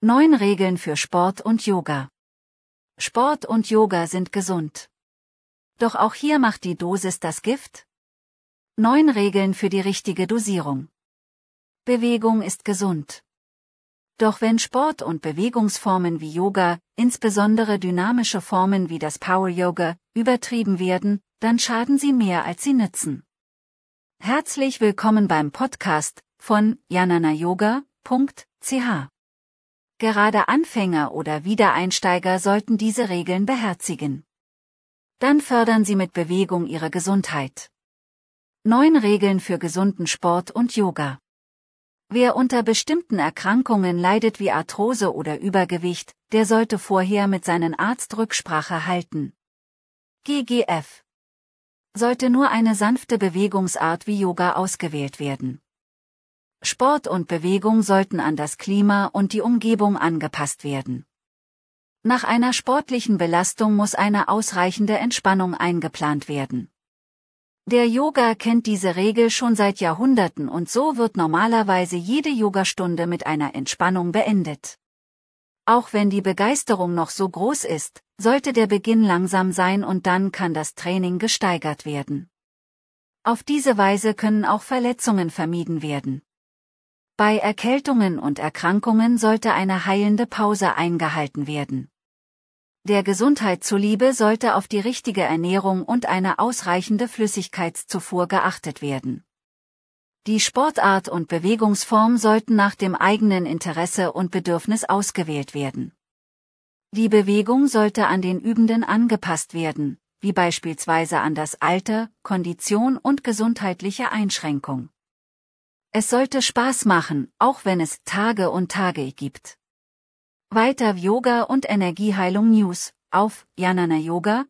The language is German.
Neun Regeln für Sport und Yoga. Sport und Yoga sind gesund. Doch auch hier macht die Dosis das Gift? Neun Regeln für die richtige Dosierung. Bewegung ist gesund. Doch wenn Sport und Bewegungsformen wie Yoga, insbesondere dynamische Formen wie das Power Yoga, übertrieben werden, dann schaden sie mehr als sie nützen. Herzlich willkommen beim Podcast von jananayoga.ch. Gerade Anfänger oder Wiedereinsteiger sollten diese Regeln beherzigen. Dann fördern sie mit Bewegung ihre Gesundheit. Neun Regeln für gesunden Sport und Yoga. Wer unter bestimmten Erkrankungen leidet wie Arthrose oder Übergewicht, der sollte vorher mit seinem Arzt Rücksprache halten. GGF. Sollte nur eine sanfte Bewegungsart wie Yoga ausgewählt werden. Sport und Bewegung sollten an das Klima und die Umgebung angepasst werden. Nach einer sportlichen Belastung muss eine ausreichende Entspannung eingeplant werden. Der Yoga kennt diese Regel schon seit Jahrhunderten und so wird normalerweise jede Yogastunde mit einer Entspannung beendet. Auch wenn die Begeisterung noch so groß ist, sollte der Beginn langsam sein und dann kann das Training gesteigert werden. Auf diese Weise können auch Verletzungen vermieden werden. Bei Erkältungen und Erkrankungen sollte eine heilende Pause eingehalten werden. Der Gesundheit zuliebe sollte auf die richtige Ernährung und eine ausreichende Flüssigkeitszufuhr geachtet werden. Die Sportart und Bewegungsform sollten nach dem eigenen Interesse und Bedürfnis ausgewählt werden. Die Bewegung sollte an den Übenden angepasst werden, wie beispielsweise an das Alter, Kondition und gesundheitliche Einschränkung. Es sollte Spaß machen, auch wenn es Tage und Tage gibt. Weiter Yoga und Energieheilung News auf jananayoga.ch